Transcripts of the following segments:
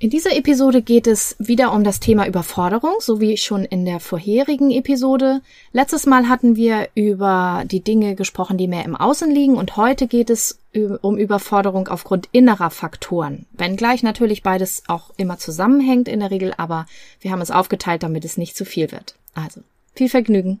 In dieser Episode geht es wieder um das Thema Überforderung, so wie schon in der vorherigen Episode. Letztes Mal hatten wir über die Dinge gesprochen, die mehr im Außen liegen und heute geht es um Überforderung aufgrund innerer Faktoren. Wenngleich natürlich beides auch immer zusammenhängt in der Regel, aber wir haben es aufgeteilt, damit es nicht zu viel wird. Also, viel Vergnügen.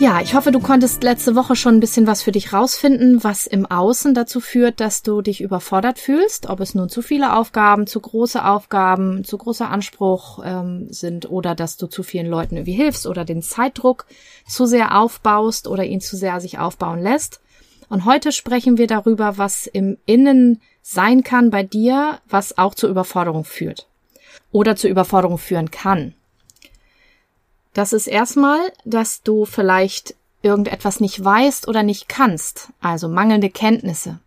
Ja, ich hoffe, du konntest letzte Woche schon ein bisschen was für dich rausfinden, was im Außen dazu führt, dass du dich überfordert fühlst, ob es nun zu viele Aufgaben, zu große Aufgaben, zu großer Anspruch ähm, sind oder dass du zu vielen Leuten irgendwie hilfst oder den Zeitdruck zu sehr aufbaust oder ihn zu sehr sich aufbauen lässt. Und heute sprechen wir darüber, was im Innen sein kann bei dir, was auch zur Überforderung führt oder zur Überforderung führen kann. Das ist erstmal, dass du vielleicht irgendetwas nicht weißt oder nicht kannst, also mangelnde Kenntnisse.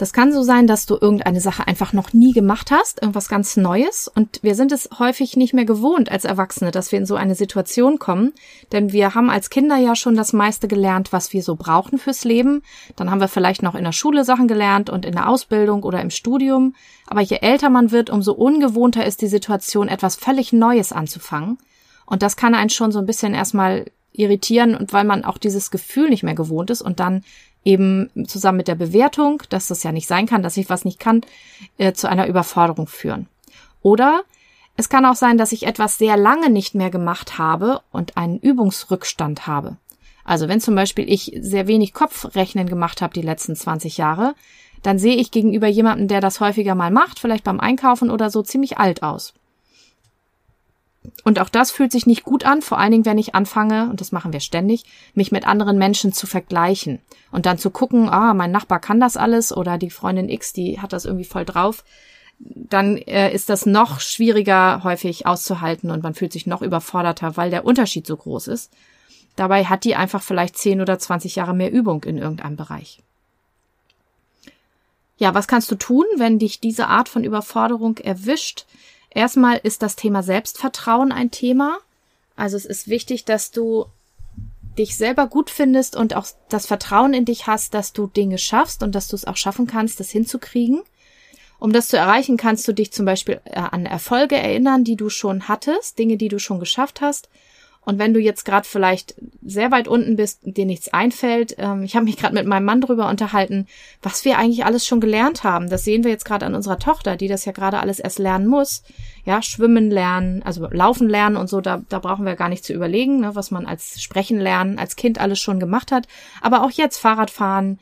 Das kann so sein, dass du irgendeine Sache einfach noch nie gemacht hast, irgendwas ganz Neues. Und wir sind es häufig nicht mehr gewohnt als Erwachsene, dass wir in so eine Situation kommen. Denn wir haben als Kinder ja schon das meiste gelernt, was wir so brauchen fürs Leben. Dann haben wir vielleicht noch in der Schule Sachen gelernt und in der Ausbildung oder im Studium. Aber je älter man wird, umso ungewohnter ist die Situation, etwas völlig Neues anzufangen. Und das kann einen schon so ein bisschen erstmal irritieren und weil man auch dieses Gefühl nicht mehr gewohnt ist und dann eben zusammen mit der Bewertung, dass das ja nicht sein kann, dass ich was nicht kann, äh, zu einer Überforderung führen. Oder es kann auch sein, dass ich etwas sehr lange nicht mehr gemacht habe und einen Übungsrückstand habe. Also wenn zum Beispiel ich sehr wenig Kopfrechnen gemacht habe die letzten 20 Jahre, dann sehe ich gegenüber jemandem, der das häufiger mal macht, vielleicht beim Einkaufen oder so, ziemlich alt aus. Und auch das fühlt sich nicht gut an, vor allen Dingen, wenn ich anfange, und das machen wir ständig, mich mit anderen Menschen zu vergleichen und dann zu gucken, ah, mein Nachbar kann das alles oder die Freundin X, die hat das irgendwie voll drauf. Dann äh, ist das noch schwieriger häufig auszuhalten und man fühlt sich noch überforderter, weil der Unterschied so groß ist. Dabei hat die einfach vielleicht 10 oder 20 Jahre mehr Übung in irgendeinem Bereich. Ja, was kannst du tun, wenn dich diese Art von Überforderung erwischt? Erstmal ist das Thema Selbstvertrauen ein Thema. Also es ist wichtig, dass du dich selber gut findest und auch das Vertrauen in dich hast, dass du Dinge schaffst und dass du es auch schaffen kannst, das hinzukriegen. Um das zu erreichen, kannst du dich zum Beispiel äh, an Erfolge erinnern, die du schon hattest, Dinge, die du schon geschafft hast und wenn du jetzt gerade vielleicht sehr weit unten bist dir nichts einfällt, ähm, ich habe mich gerade mit meinem Mann drüber unterhalten, was wir eigentlich alles schon gelernt haben. Das sehen wir jetzt gerade an unserer Tochter, die das ja gerade alles erst lernen muss. Ja, schwimmen lernen, also laufen lernen und so, da, da brauchen wir gar nicht zu überlegen, ne, was man als Sprechen lernen, als Kind alles schon gemacht hat. Aber auch jetzt Fahrradfahren,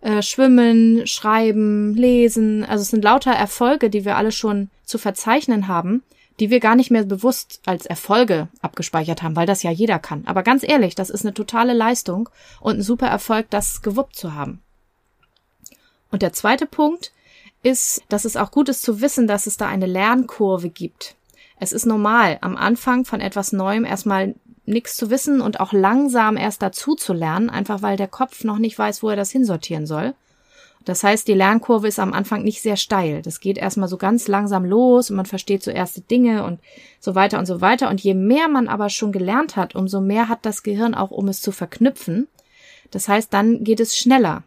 äh, Schwimmen, Schreiben, Lesen. Also es sind lauter Erfolge, die wir alle schon zu verzeichnen haben die wir gar nicht mehr bewusst als Erfolge abgespeichert haben, weil das ja jeder kann. Aber ganz ehrlich, das ist eine totale Leistung und ein super Erfolg, das gewuppt zu haben. Und der zweite Punkt ist, dass es auch gut ist zu wissen, dass es da eine Lernkurve gibt. Es ist normal, am Anfang von etwas Neuem erstmal nichts zu wissen und auch langsam erst dazu zu lernen, einfach weil der Kopf noch nicht weiß, wo er das hinsortieren soll. Das heißt, die Lernkurve ist am Anfang nicht sehr steil. Das geht erstmal so ganz langsam los und man versteht so erste Dinge und so weiter und so weiter. Und je mehr man aber schon gelernt hat, umso mehr hat das Gehirn auch, um es zu verknüpfen. Das heißt, dann geht es schneller.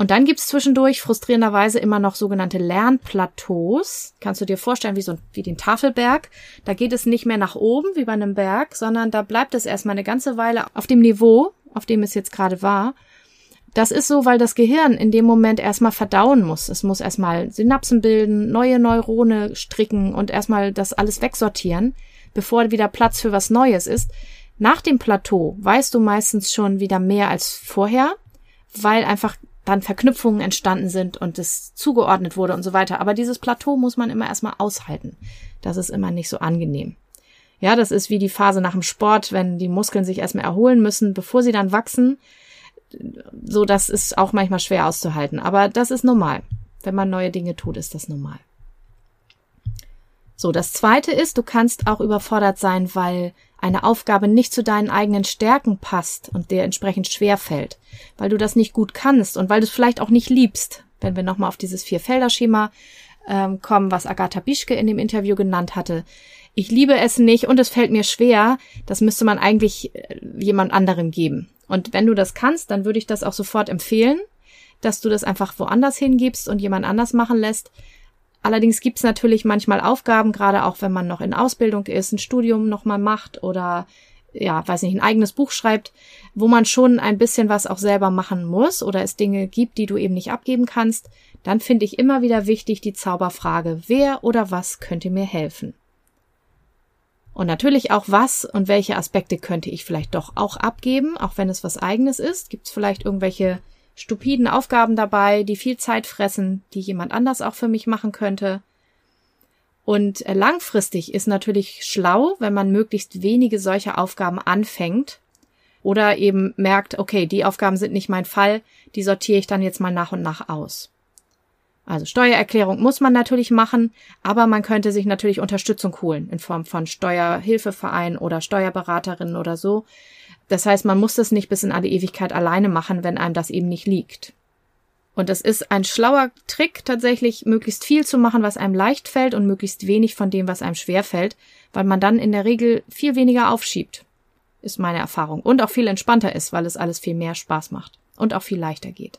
Und dann gibt's zwischendurch frustrierenderweise immer noch sogenannte Lernplateaus. Kannst du dir vorstellen, wie so wie den Tafelberg. Da geht es nicht mehr nach oben wie bei einem Berg, sondern da bleibt es erstmal eine ganze Weile auf dem Niveau, auf dem es jetzt gerade war. Das ist so, weil das Gehirn in dem Moment erstmal verdauen muss. Es muss erstmal Synapsen bilden, neue Neurone stricken und erstmal das alles wegsortieren, bevor wieder Platz für was Neues ist. Nach dem Plateau weißt du meistens schon wieder mehr als vorher, weil einfach dann Verknüpfungen entstanden sind und es zugeordnet wurde und so weiter. Aber dieses Plateau muss man immer erstmal aushalten. Das ist immer nicht so angenehm. Ja, das ist wie die Phase nach dem Sport, wenn die Muskeln sich erstmal erholen müssen, bevor sie dann wachsen so, das ist auch manchmal schwer auszuhalten. Aber das ist normal. Wenn man neue Dinge tut, ist das normal. So, das zweite ist, du kannst auch überfordert sein, weil eine Aufgabe nicht zu deinen eigenen Stärken passt und dir entsprechend schwer fällt, weil du das nicht gut kannst und weil du es vielleicht auch nicht liebst. Wenn wir nochmal auf dieses Vier-Felder-Schema ähm, kommen, was Agatha Bischke in dem Interview genannt hatte. Ich liebe es nicht und es fällt mir schwer. Das müsste man eigentlich äh, jemand anderem geben. Und wenn du das kannst, dann würde ich das auch sofort empfehlen, dass du das einfach woanders hingibst und jemand anders machen lässt. Allerdings gibt's natürlich manchmal Aufgaben, gerade auch wenn man noch in Ausbildung ist, ein Studium nochmal macht oder ja, weiß nicht, ein eigenes Buch schreibt, wo man schon ein bisschen was auch selber machen muss oder es Dinge gibt, die du eben nicht abgeben kannst, dann finde ich immer wieder wichtig die Zauberfrage, wer oder was könnte mir helfen? Und natürlich auch was und welche Aspekte könnte ich vielleicht doch auch abgeben, auch wenn es was eigenes ist. Gibt es vielleicht irgendwelche stupiden Aufgaben dabei, die viel Zeit fressen, die jemand anders auch für mich machen könnte. Und äh, langfristig ist natürlich schlau, wenn man möglichst wenige solcher Aufgaben anfängt oder eben merkt, okay, die Aufgaben sind nicht mein Fall, die sortiere ich dann jetzt mal nach und nach aus. Also Steuererklärung muss man natürlich machen, aber man könnte sich natürlich Unterstützung holen in Form von Steuerhilfeverein oder Steuerberaterin oder so, das heißt, man muss das nicht bis in alle Ewigkeit alleine machen, wenn einem das eben nicht liegt. Und das ist ein schlauer Trick, tatsächlich möglichst viel zu machen, was einem leicht fällt und möglichst wenig von dem, was einem schwer fällt, weil man dann in der Regel viel weniger aufschiebt, ist meine Erfahrung. Und auch viel entspannter ist, weil es alles viel mehr Spaß macht und auch viel leichter geht.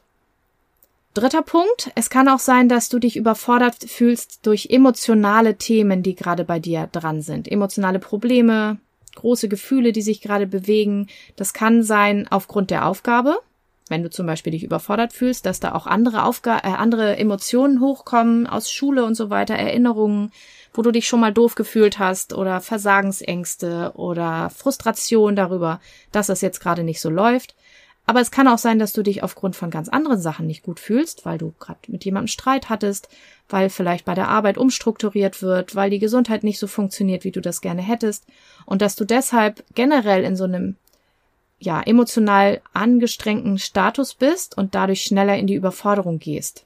Dritter Punkt. Es kann auch sein, dass du dich überfordert fühlst durch emotionale Themen, die gerade bei dir dran sind. Emotionale Probleme, große Gefühle, die sich gerade bewegen. Das kann sein aufgrund der Aufgabe, wenn du zum Beispiel dich überfordert fühlst, dass da auch andere Aufga äh, andere Emotionen hochkommen aus Schule und so weiter, Erinnerungen, wo du dich schon mal doof gefühlt hast oder Versagensängste oder Frustration darüber, dass das jetzt gerade nicht so läuft. Aber es kann auch sein, dass du dich aufgrund von ganz anderen Sachen nicht gut fühlst, weil du gerade mit jemandem Streit hattest, weil vielleicht bei der Arbeit umstrukturiert wird, weil die Gesundheit nicht so funktioniert, wie du das gerne hättest und dass du deshalb generell in so einem ja, emotional angestrengten Status bist und dadurch schneller in die Überforderung gehst.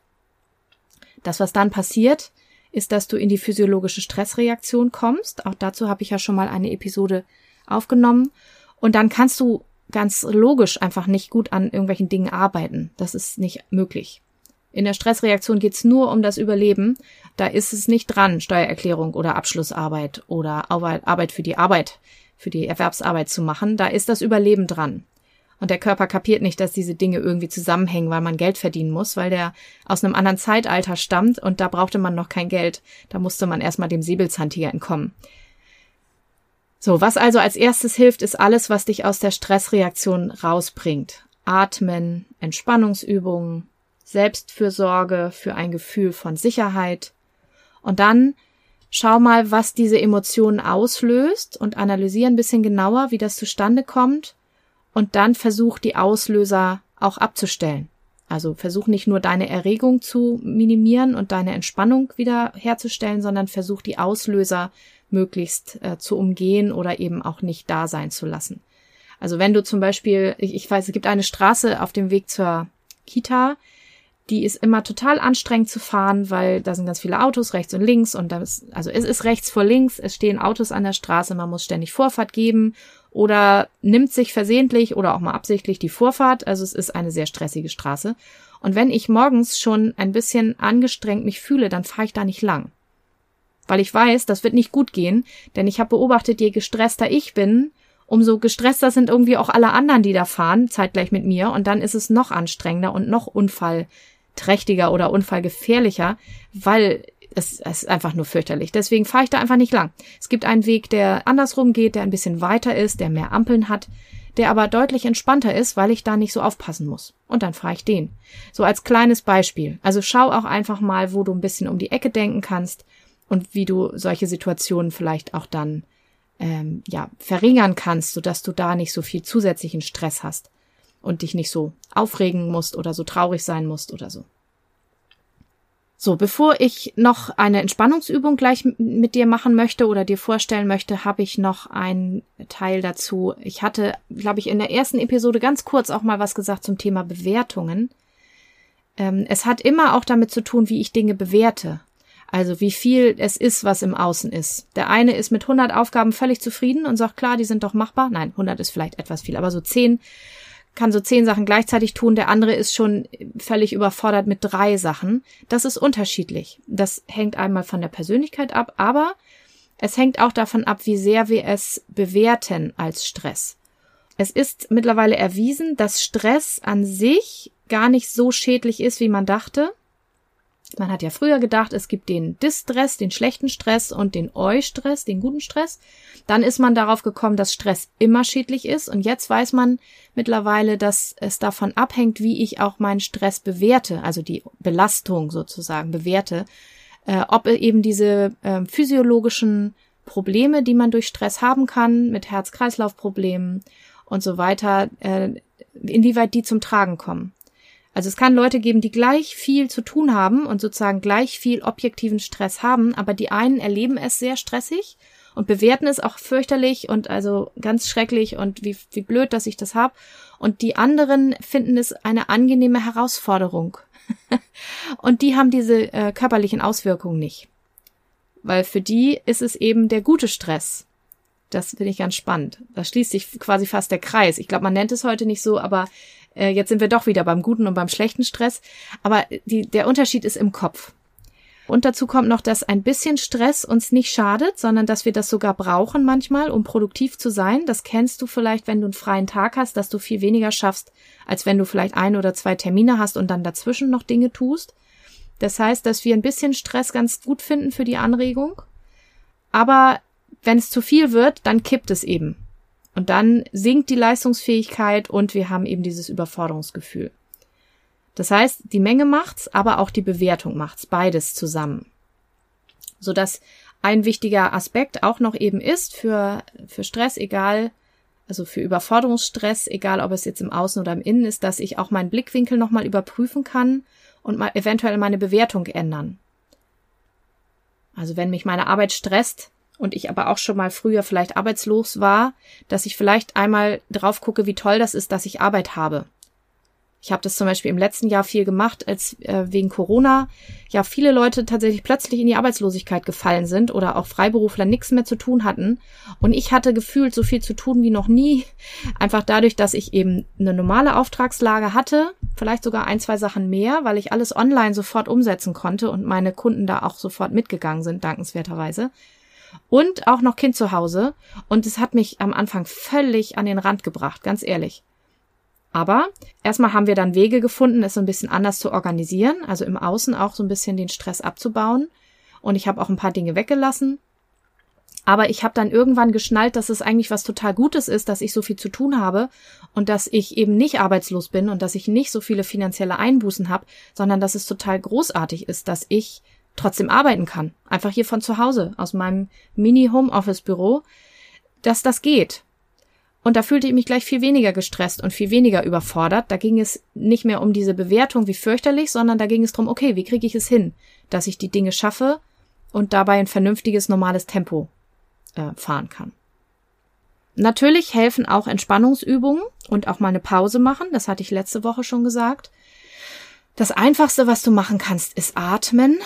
Das, was dann passiert, ist, dass du in die physiologische Stressreaktion kommst. Auch dazu habe ich ja schon mal eine Episode aufgenommen. Und dann kannst du ganz logisch einfach nicht gut an irgendwelchen Dingen arbeiten. Das ist nicht möglich. In der Stressreaktion geht's nur um das Überleben. Da ist es nicht dran, Steuererklärung oder Abschlussarbeit oder Arbeit für die Arbeit, für die Erwerbsarbeit zu machen. Da ist das Überleben dran. Und der Körper kapiert nicht, dass diese Dinge irgendwie zusammenhängen, weil man Geld verdienen muss, weil der aus einem anderen Zeitalter stammt und da brauchte man noch kein Geld. Da musste man erstmal dem Säbelzahntiger entkommen. So, was also als erstes hilft, ist alles, was dich aus der Stressreaktion rausbringt. Atmen, Entspannungsübungen, Selbstfürsorge für ein Gefühl von Sicherheit. Und dann schau mal, was diese Emotionen auslöst und analysiere ein bisschen genauer, wie das zustande kommt. Und dann versuch die Auslöser auch abzustellen. Also versuch nicht nur deine Erregung zu minimieren und deine Entspannung wieder herzustellen, sondern versuch die Auslöser möglichst äh, zu umgehen oder eben auch nicht da sein zu lassen. Also wenn du zum Beispiel, ich, ich weiß, es gibt eine Straße auf dem Weg zur Kita, die ist immer total anstrengend zu fahren, weil da sind ganz viele Autos rechts und links und da ist, also es ist rechts vor links, es stehen Autos an der Straße, man muss ständig Vorfahrt geben oder nimmt sich versehentlich oder auch mal absichtlich die Vorfahrt, also es ist eine sehr stressige Straße. Und wenn ich morgens schon ein bisschen angestrengt mich fühle, dann fahre ich da nicht lang weil ich weiß, das wird nicht gut gehen, denn ich habe beobachtet, je gestresster ich bin, umso gestresster sind irgendwie auch alle anderen, die da fahren, zeitgleich mit mir, und dann ist es noch anstrengender und noch unfallträchtiger oder unfallgefährlicher, weil es, es ist einfach nur fürchterlich. Deswegen fahre ich da einfach nicht lang. Es gibt einen Weg, der andersrum geht, der ein bisschen weiter ist, der mehr Ampeln hat, der aber deutlich entspannter ist, weil ich da nicht so aufpassen muss. Und dann fahre ich den. So als kleines Beispiel. Also schau auch einfach mal, wo du ein bisschen um die Ecke denken kannst und wie du solche Situationen vielleicht auch dann ähm, ja verringern kannst, sodass du da nicht so viel zusätzlichen Stress hast und dich nicht so aufregen musst oder so traurig sein musst oder so. So, bevor ich noch eine Entspannungsübung gleich mit dir machen möchte oder dir vorstellen möchte, habe ich noch einen Teil dazu. Ich hatte, glaube ich, in der ersten Episode ganz kurz auch mal was gesagt zum Thema Bewertungen. Ähm, es hat immer auch damit zu tun, wie ich Dinge bewerte. Also wie viel es ist, was im Außen ist. Der eine ist mit 100 Aufgaben völlig zufrieden und sagt, klar, die sind doch machbar. Nein, 100 ist vielleicht etwas viel, aber so 10 kann so 10 Sachen gleichzeitig tun. Der andere ist schon völlig überfordert mit drei Sachen. Das ist unterschiedlich. Das hängt einmal von der Persönlichkeit ab, aber es hängt auch davon ab, wie sehr wir es bewerten als Stress. Es ist mittlerweile erwiesen, dass Stress an sich gar nicht so schädlich ist, wie man dachte. Man hat ja früher gedacht, es gibt den Distress, den schlechten Stress und den Eustress, den guten Stress. Dann ist man darauf gekommen, dass Stress immer schädlich ist. Und jetzt weiß man mittlerweile, dass es davon abhängt, wie ich auch meinen Stress bewerte, also die Belastung sozusagen bewerte, äh, ob eben diese äh, physiologischen Probleme, die man durch Stress haben kann, mit Herz-Kreislauf-Problemen und so weiter, äh, inwieweit die zum Tragen kommen. Also es kann Leute geben, die gleich viel zu tun haben und sozusagen gleich viel objektiven Stress haben, aber die einen erleben es sehr stressig und bewerten es auch fürchterlich und also ganz schrecklich und wie, wie blöd, dass ich das hab. Und die anderen finden es eine angenehme Herausforderung. und die haben diese äh, körperlichen Auswirkungen nicht. Weil für die ist es eben der gute Stress. Das finde ich ganz spannend. Da schließt sich quasi fast der Kreis. Ich glaube, man nennt es heute nicht so, aber äh, jetzt sind wir doch wieder beim guten und beim schlechten Stress. Aber die, der Unterschied ist im Kopf. Und dazu kommt noch, dass ein bisschen Stress uns nicht schadet, sondern dass wir das sogar brauchen manchmal, um produktiv zu sein. Das kennst du vielleicht, wenn du einen freien Tag hast, dass du viel weniger schaffst, als wenn du vielleicht ein oder zwei Termine hast und dann dazwischen noch Dinge tust. Das heißt, dass wir ein bisschen Stress ganz gut finden für die Anregung. Aber wenn es zu viel wird, dann kippt es eben. Und dann sinkt die Leistungsfähigkeit und wir haben eben dieses Überforderungsgefühl. Das heißt, die Menge macht's, aber auch die Bewertung macht's, beides zusammen. Sodass ein wichtiger Aspekt auch noch eben ist für, für Stress, egal, also für Überforderungsstress, egal ob es jetzt im Außen oder im Innen ist, dass ich auch meinen Blickwinkel nochmal überprüfen kann und mal eventuell meine Bewertung ändern. Also wenn mich meine Arbeit stresst, und ich aber auch schon mal früher vielleicht arbeitslos war, dass ich vielleicht einmal drauf gucke, wie toll das ist, dass ich Arbeit habe. Ich habe das zum Beispiel im letzten Jahr viel gemacht, als äh, wegen Corona ja viele Leute tatsächlich plötzlich in die Arbeitslosigkeit gefallen sind oder auch Freiberufler nichts mehr zu tun hatten. Und ich hatte gefühlt so viel zu tun wie noch nie. Einfach dadurch, dass ich eben eine normale Auftragslage hatte, vielleicht sogar ein, zwei Sachen mehr, weil ich alles online sofort umsetzen konnte und meine Kunden da auch sofort mitgegangen sind, dankenswerterweise und auch noch Kind zu Hause. Und es hat mich am Anfang völlig an den Rand gebracht, ganz ehrlich. Aber erstmal haben wir dann Wege gefunden, es so ein bisschen anders zu organisieren, also im Außen auch so ein bisschen den Stress abzubauen. Und ich habe auch ein paar Dinge weggelassen. Aber ich habe dann irgendwann geschnallt, dass es eigentlich was total Gutes ist, dass ich so viel zu tun habe und dass ich eben nicht arbeitslos bin und dass ich nicht so viele finanzielle Einbußen habe, sondern dass es total großartig ist, dass ich trotzdem arbeiten kann. Einfach hier von zu Hause, aus meinem Mini-Homeoffice-Büro, dass das geht. Und da fühlte ich mich gleich viel weniger gestresst und viel weniger überfordert. Da ging es nicht mehr um diese Bewertung wie fürchterlich, sondern da ging es darum, okay, wie kriege ich es hin, dass ich die Dinge schaffe und dabei ein vernünftiges, normales Tempo äh, fahren kann. Natürlich helfen auch Entspannungsübungen und auch mal eine Pause machen. Das hatte ich letzte Woche schon gesagt. Das einfachste, was du machen kannst, ist atmen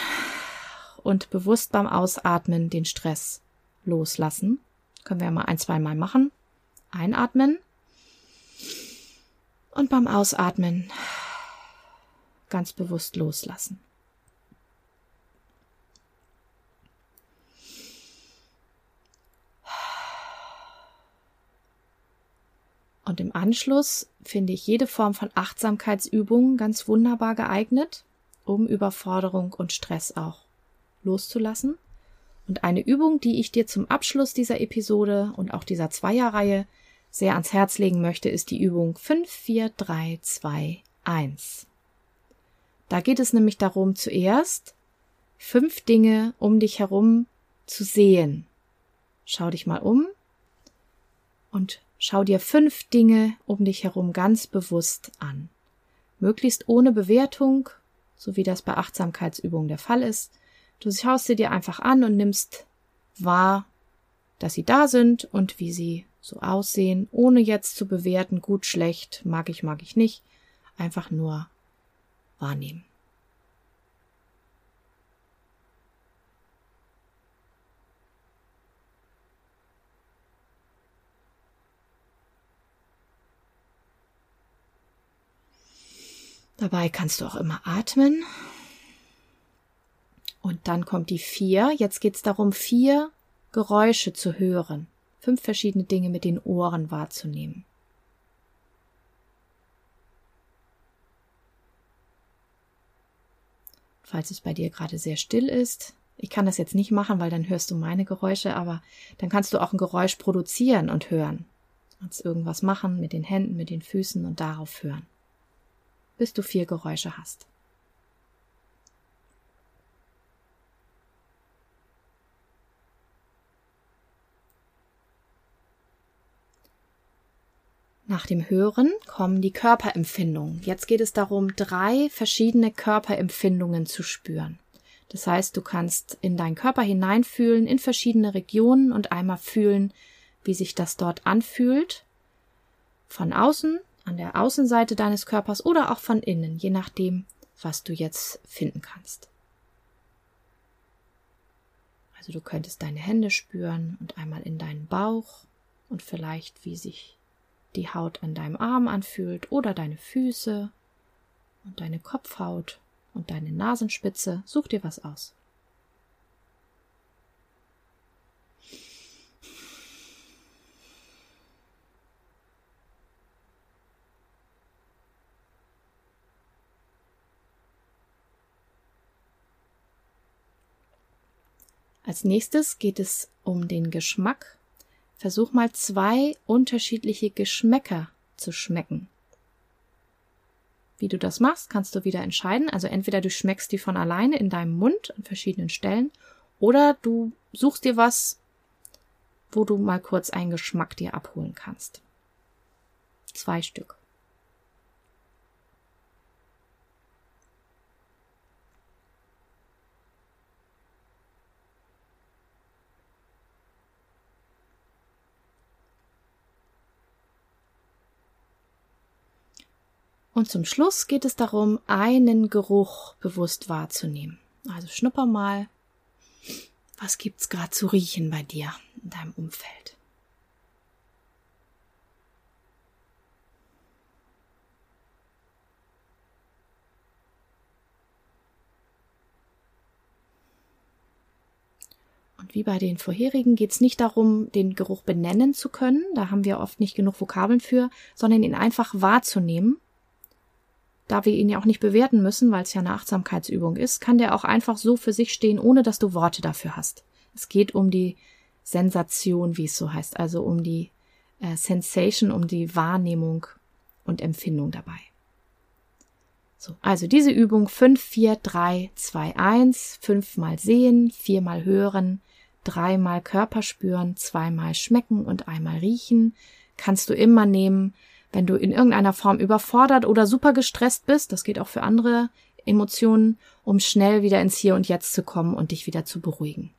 und bewusst beim Ausatmen den Stress loslassen. Können wir mal ein, zwei Mal machen. Einatmen. Und beim Ausatmen ganz bewusst loslassen. Und im Anschluss finde ich jede Form von Achtsamkeitsübungen ganz wunderbar geeignet, um Überforderung und Stress auch loszulassen. Und eine Übung, die ich dir zum Abschluss dieser Episode und auch dieser Zweierreihe sehr ans Herz legen möchte, ist die Übung 54321. Da geht es nämlich darum, zuerst fünf Dinge um dich herum zu sehen. Schau dich mal um und schau dir fünf Dinge um dich herum ganz bewusst an. Möglichst ohne Bewertung, so wie das bei Achtsamkeitsübungen der Fall ist, Du schaust sie dir einfach an und nimmst wahr, dass sie da sind und wie sie so aussehen, ohne jetzt zu bewerten, gut, schlecht, mag ich, mag ich nicht, einfach nur wahrnehmen. Dabei kannst du auch immer atmen. Und dann kommt die vier. Jetzt geht es darum, vier Geräusche zu hören. Fünf verschiedene Dinge mit den Ohren wahrzunehmen. Falls es bei dir gerade sehr still ist, ich kann das jetzt nicht machen, weil dann hörst du meine Geräusche, aber dann kannst du auch ein Geräusch produzieren und hören. Kannst irgendwas machen mit den Händen, mit den Füßen und darauf hören. Bis du vier Geräusche hast. Nach dem Hören kommen die Körperempfindungen. Jetzt geht es darum, drei verschiedene Körperempfindungen zu spüren. Das heißt, du kannst in deinen Körper hineinfühlen, in verschiedene Regionen und einmal fühlen, wie sich das dort anfühlt. Von außen, an der Außenseite deines Körpers oder auch von innen, je nachdem, was du jetzt finden kannst. Also du könntest deine Hände spüren und einmal in deinen Bauch und vielleicht, wie sich die Haut an deinem Arm anfühlt oder deine Füße und deine Kopfhaut und deine Nasenspitze. Such dir was aus. Als nächstes geht es um den Geschmack Versuch mal zwei unterschiedliche Geschmäcker zu schmecken. Wie du das machst, kannst du wieder entscheiden. Also entweder du schmeckst die von alleine in deinem Mund an verschiedenen Stellen oder du suchst dir was, wo du mal kurz einen Geschmack dir abholen kannst. Zwei Stück. Und zum Schluss geht es darum, einen Geruch bewusst wahrzunehmen. Also schnupper mal, was gibt's gerade zu riechen bei dir in deinem Umfeld? Und wie bei den vorherigen geht es nicht darum, den Geruch benennen zu können, da haben wir oft nicht genug Vokabeln für, sondern ihn einfach wahrzunehmen da wir ihn ja auch nicht bewerten müssen, weil es ja eine Achtsamkeitsübung ist, kann der auch einfach so für sich stehen, ohne dass du Worte dafür hast. Es geht um die Sensation, wie es so heißt, also um die äh, Sensation, um die Wahrnehmung und Empfindung dabei. So, also diese Übung 5, 4, 3, 2, 1, fünfmal sehen, viermal hören, dreimal Körper spüren, zweimal schmecken und einmal riechen, kannst du immer nehmen, wenn du in irgendeiner Form überfordert oder super gestresst bist, das geht auch für andere Emotionen, um schnell wieder ins Hier und Jetzt zu kommen und dich wieder zu beruhigen.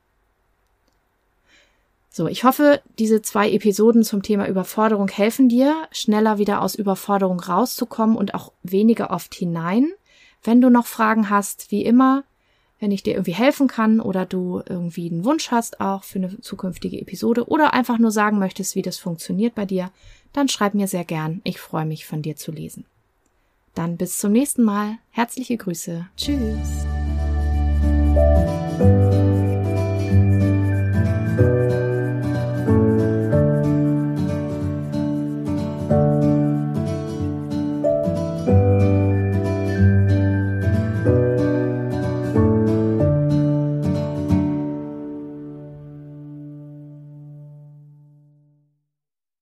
So, ich hoffe, diese zwei Episoden zum Thema Überforderung helfen dir, schneller wieder aus Überforderung rauszukommen und auch weniger oft hinein. Wenn du noch Fragen hast, wie immer, wenn ich dir irgendwie helfen kann oder du irgendwie einen Wunsch hast auch für eine zukünftige Episode oder einfach nur sagen möchtest, wie das funktioniert bei dir, dann schreib mir sehr gern. Ich freue mich von dir zu lesen. Dann bis zum nächsten Mal. Herzliche Grüße. Tschüss.